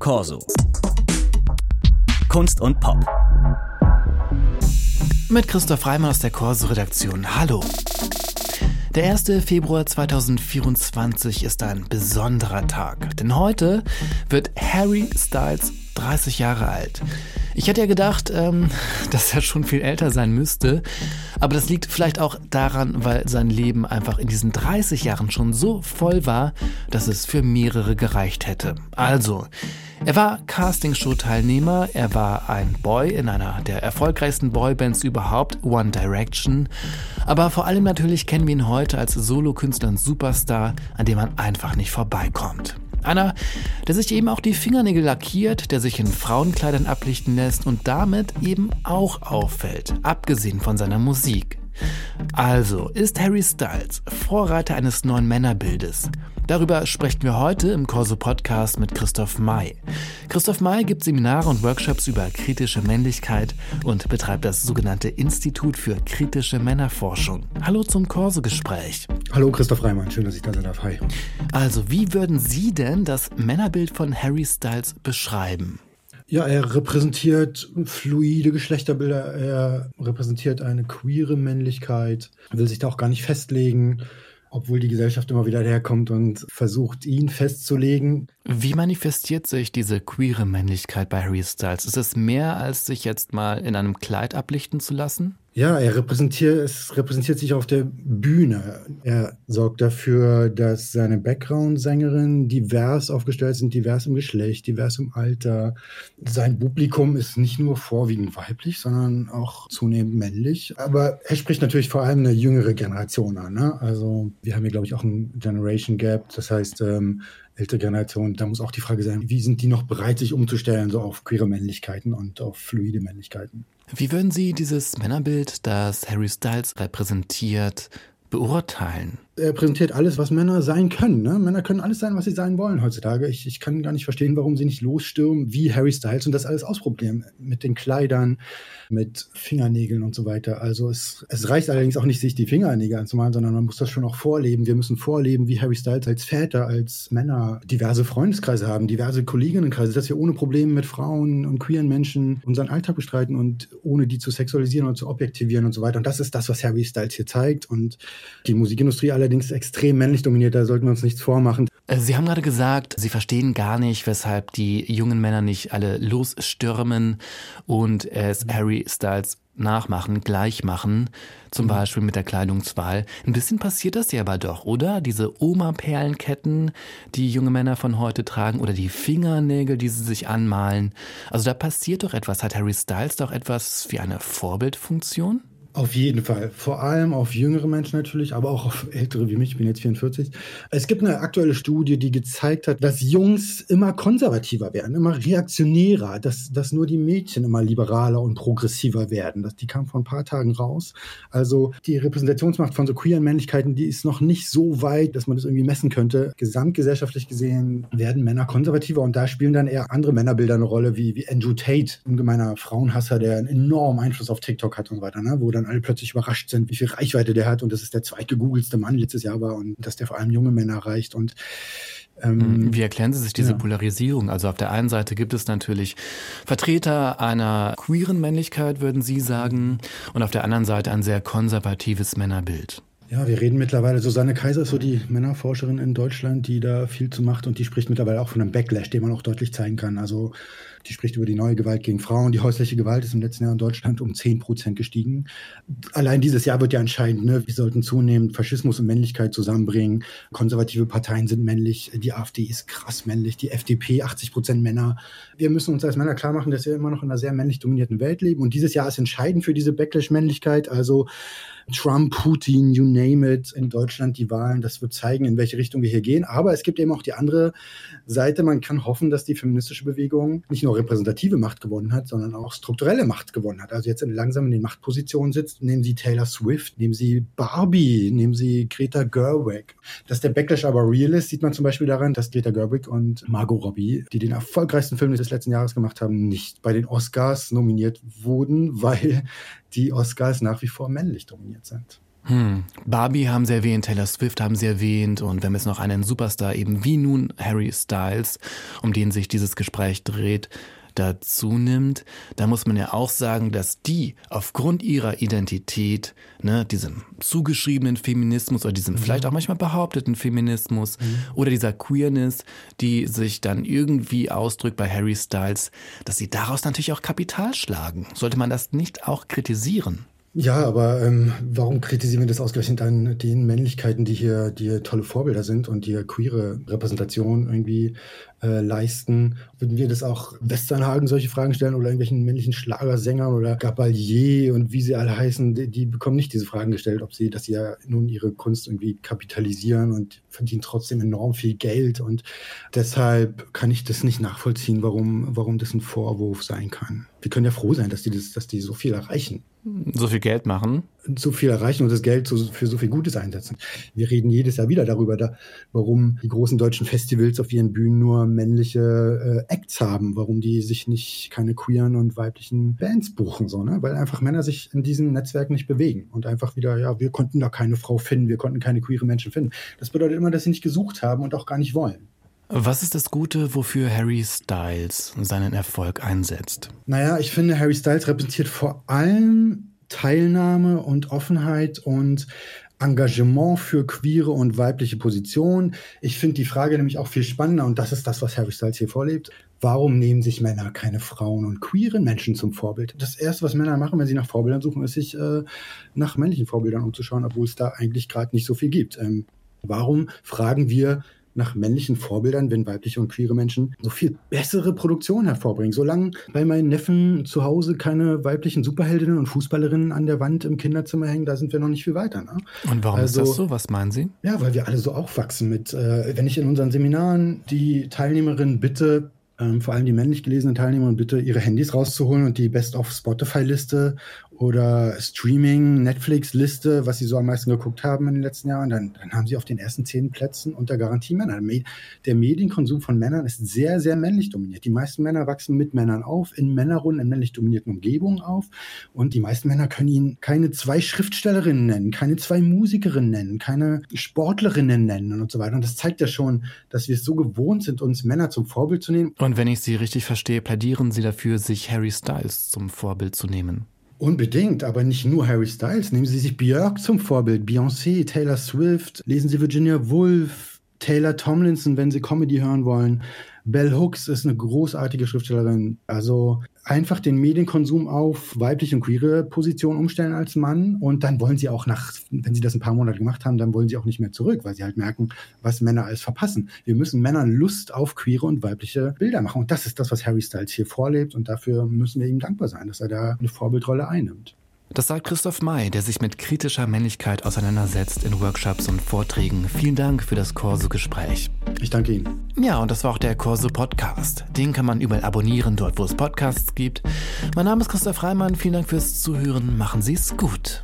Corso. Kunst und Pop. Mit Christoph Reimann aus der Corso-Redaktion. Hallo. Der 1. Februar 2024 ist ein besonderer Tag, denn heute wird Harry Styles 30 Jahre alt. Ich hätte ja gedacht, ähm, dass er schon viel älter sein müsste, aber das liegt vielleicht auch daran, weil sein Leben einfach in diesen 30 Jahren schon so voll war, dass es für mehrere gereicht hätte. Also, er war Castingshow-Teilnehmer, er war ein Boy in einer der erfolgreichsten Boybands überhaupt, One Direction, aber vor allem natürlich kennen wir ihn heute als Solokünstler und Superstar, an dem man einfach nicht vorbeikommt. Einer, der sich eben auch die Fingernägel lackiert, der sich in Frauenkleidern ablichten lässt und damit eben auch auffällt, abgesehen von seiner Musik. Also, ist Harry Styles Vorreiter eines neuen Männerbildes? Darüber sprechen wir heute im Corso Podcast mit Christoph May. Christoph May gibt Seminare und Workshops über kritische Männlichkeit und betreibt das sogenannte Institut für kritische Männerforschung. Hallo zum Corso Gespräch. Hallo Christoph Reimann, schön, dass ich da sein darf. Hi. Also, wie würden Sie denn das Männerbild von Harry Styles beschreiben? Ja, er repräsentiert fluide Geschlechterbilder, er repräsentiert eine queere Männlichkeit, will sich da auch gar nicht festlegen, obwohl die Gesellschaft immer wieder herkommt und versucht, ihn festzulegen. Wie manifestiert sich diese queere Männlichkeit bei Harry Styles? Ist es mehr, als sich jetzt mal in einem Kleid ablichten zu lassen? Ja, er repräsentiert, es repräsentiert sich auf der Bühne. Er sorgt dafür, dass seine Background-Sängerinnen divers aufgestellt sind, divers im Geschlecht, divers im Alter. Sein Publikum ist nicht nur vorwiegend weiblich, sondern auch zunehmend männlich. Aber er spricht natürlich vor allem eine jüngere Generation an. Ne? Also wir haben hier, glaube ich, auch ein Generation Gap. Das heißt, ähm, ältere Generation, da muss auch die Frage sein, wie sind die noch bereit, sich umzustellen, so auf queere Männlichkeiten und auf fluide Männlichkeiten. Wie würden Sie dieses Männerbild, das Harry Styles repräsentiert, beurteilen? Er präsentiert alles, was Männer sein können. Ne? Männer können alles sein, was sie sein wollen heutzutage. Ich, ich kann gar nicht verstehen, warum sie nicht losstürmen wie Harry Styles und das alles ausprobieren. Mit den Kleidern, mit Fingernägeln und so weiter. Also es, es reicht allerdings auch nicht, sich die Fingernägel anzumalen, sondern man muss das schon auch vorleben. Wir müssen vorleben, wie Harry Styles als Väter, als Männer diverse Freundeskreise haben, diverse Kolleginnenkreise, dass wir ohne Probleme mit Frauen und queeren Menschen unseren Alltag bestreiten und ohne die zu sexualisieren und zu objektivieren und so weiter. Und das ist das, was Harry Styles hier zeigt. Und die Musikindustrie allerdings extrem männlich dominiert, da sollten wir uns nichts vormachen. Äh, Sie haben gerade gesagt, Sie verstehen gar nicht, weshalb die jungen Männer nicht alle losstürmen und es Harry Styles nachmachen, gleich machen, zum mhm. Beispiel mit der Kleidungswahl. Ein bisschen passiert das ja aber doch, oder? Diese Oma-Perlenketten, die junge Männer von heute tragen, oder die Fingernägel, die sie sich anmalen. Also da passiert doch etwas. Hat Harry Styles doch etwas wie eine Vorbildfunktion? Auf jeden Fall. Vor allem auf jüngere Menschen natürlich, aber auch auf ältere wie mich. Ich bin jetzt 44. Es gibt eine aktuelle Studie, die gezeigt hat, dass Jungs immer konservativer werden, immer reaktionärer, dass, dass nur die Mädchen immer liberaler und progressiver werden. Das, die kam vor ein paar Tagen raus. Also die Repräsentationsmacht von so queeren Männlichkeiten, die ist noch nicht so weit, dass man das irgendwie messen könnte. Gesamtgesellschaftlich gesehen werden Männer konservativer und da spielen dann eher andere Männerbilder eine Rolle, wie, wie Andrew Tate, ein gemeiner Frauenhasser, der einen enormen Einfluss auf TikTok hat und so weiter, ne? wo dann dann alle plötzlich überrascht sind, wie viel Reichweite der hat und dass es der zweitgegoogelste Mann letztes Jahr war und dass der vor allem junge Männer erreicht und ähm, wie erklären Sie sich diese ja. Polarisierung? Also auf der einen Seite gibt es natürlich Vertreter einer queeren Männlichkeit, würden Sie sagen, und auf der anderen Seite ein sehr konservatives Männerbild. Ja, wir reden mittlerweile, Susanne Kaiser ist so die Männerforscherin in Deutschland, die da viel zu macht und die spricht mittlerweile auch von einem Backlash, den man auch deutlich zeigen kann. Also die spricht über die neue Gewalt gegen Frauen. Die häusliche Gewalt ist im letzten Jahr in Deutschland um 10 Prozent gestiegen. Allein dieses Jahr wird ja entscheidend. Ne? Wir sollten zunehmend Faschismus und Männlichkeit zusammenbringen. Konservative Parteien sind männlich. Die AfD ist krass männlich. Die FDP 80 Prozent Männer. Wir müssen uns als Männer klar machen, dass wir immer noch in einer sehr männlich dominierten Welt leben. Und dieses Jahr ist entscheidend für diese Backlash-Männlichkeit. Also Trump, Putin, you name it, in Deutschland die Wahlen. Das wird zeigen, in welche Richtung wir hier gehen. Aber es gibt eben auch die andere Seite. Man kann hoffen, dass die feministische Bewegung nicht nur nur repräsentative Macht gewonnen hat, sondern auch strukturelle Macht gewonnen hat. Also jetzt langsam in den Machtpositionen sitzt, nehmen Sie Taylor Swift, nehmen Sie Barbie, nehmen Sie Greta Gerwig. Dass der Backlash aber real ist, sieht man zum Beispiel daran, dass Greta Gerwig und Margot Robbie, die den erfolgreichsten Film des letzten Jahres gemacht haben, nicht bei den Oscars nominiert wurden, weil die Oscars nach wie vor männlich dominiert sind. Hm. Barbie haben sie erwähnt, Taylor Swift haben sie erwähnt und wenn es noch einen Superstar eben wie nun Harry Styles, um den sich dieses Gespräch dreht, dazu nimmt, da muss man ja auch sagen, dass die aufgrund ihrer Identität, ne, diesem zugeschriebenen Feminismus oder diesem mhm. vielleicht auch manchmal behaupteten Feminismus mhm. oder dieser Queerness, die sich dann irgendwie ausdrückt bei Harry Styles, dass sie daraus natürlich auch Kapital schlagen. Sollte man das nicht auch kritisieren? Ja, aber ähm, warum kritisieren wir das ausgerechnet an den Männlichkeiten, die hier, die hier tolle Vorbilder sind und die queere Repräsentation irgendwie äh, leisten? Würden wir das auch Westernhagen solche Fragen stellen oder irgendwelchen männlichen Schlagersängern oder Gabalier und wie sie alle heißen, die, die, bekommen nicht diese Fragen gestellt, ob sie, dass sie ja nun ihre Kunst irgendwie kapitalisieren und verdienen trotzdem enorm viel Geld und deshalb kann ich das nicht nachvollziehen, warum, warum das ein Vorwurf sein kann. Wir können ja froh sein, dass die, das, dass die so viel erreichen so viel Geld machen. So viel erreichen und das Geld für so viel Gutes einsetzen. Wir reden jedes Jahr wieder darüber, da, warum die großen deutschen Festivals auf ihren Bühnen nur männliche äh, Acts haben, warum die sich nicht keine queeren und weiblichen Bands buchen, so, ne? weil einfach Männer sich in diesen Netzwerken nicht bewegen und einfach wieder, ja, wir konnten da keine Frau finden, wir konnten keine queere Menschen finden. Das bedeutet immer, dass sie nicht gesucht haben und auch gar nicht wollen. Was ist das Gute, wofür Harry Styles seinen Erfolg einsetzt? Naja, ich finde, Harry Styles repräsentiert vor allem Teilnahme und Offenheit und Engagement für queere und weibliche Positionen. Ich finde die Frage nämlich auch viel spannender und das ist das, was Harry Styles hier vorlebt. Warum nehmen sich Männer keine Frauen und queeren Menschen zum Vorbild? Das Erste, was Männer machen, wenn sie nach Vorbildern suchen, ist sich äh, nach männlichen Vorbildern umzuschauen, obwohl es da eigentlich gerade nicht so viel gibt. Ähm, warum fragen wir nach männlichen Vorbildern, wenn weibliche und queere Menschen so viel bessere Produktion hervorbringen. Solange bei meinen Neffen zu Hause keine weiblichen Superheldinnen und Fußballerinnen an der Wand im Kinderzimmer hängen, da sind wir noch nicht viel weiter. Ne? Und warum also, ist das so? Was meinen Sie? Ja, weil wir alle so aufwachsen mit, äh, wenn ich in unseren Seminaren die Teilnehmerinnen bitte, ähm, vor allem die männlich gelesenen Teilnehmer, bitte ihre Handys rauszuholen und die Best-of-Spotify-Liste oder Streaming, Netflix-Liste, was sie so am meisten geguckt haben in den letzten Jahren, dann, dann haben sie auf den ersten zehn Plätzen unter Garantie Männer. Der Medienkonsum von Männern ist sehr, sehr männlich dominiert. Die meisten Männer wachsen mit Männern auf, in Männerrunden, in männlich dominierten Umgebungen auf. Und die meisten Männer können ihnen keine zwei Schriftstellerinnen nennen, keine zwei Musikerinnen nennen, keine Sportlerinnen nennen und so weiter. Und das zeigt ja schon, dass wir es so gewohnt sind, uns Männer zum Vorbild zu nehmen. Und wenn ich Sie richtig verstehe, plädieren Sie dafür, sich Harry Styles zum Vorbild zu nehmen. Unbedingt, aber nicht nur Harry Styles. Nehmen Sie sich Björk zum Vorbild, Beyoncé, Taylor Swift, lesen Sie Virginia Woolf, Taylor Tomlinson, wenn Sie Comedy hören wollen. Bell Hooks ist eine großartige Schriftstellerin. Also einfach den Medienkonsum auf weibliche und queere Positionen umstellen als Mann und dann wollen sie auch nach, wenn sie das ein paar Monate gemacht haben, dann wollen sie auch nicht mehr zurück, weil sie halt merken, was Männer alles verpassen. Wir müssen Männern Lust auf queere und weibliche Bilder machen und das ist das, was Harry Styles hier vorlebt und dafür müssen wir ihm dankbar sein, dass er da eine Vorbildrolle einnimmt. Das sagt Christoph May, der sich mit kritischer Männlichkeit auseinandersetzt in Workshops und Vorträgen. Vielen Dank für das Corso-Gespräch. Ich danke Ihnen. Ja, und das war auch der Corso-Podcast. Den kann man überall abonnieren, dort wo es Podcasts gibt. Mein Name ist Christoph Reimann. Vielen Dank fürs Zuhören. Machen Sie es gut.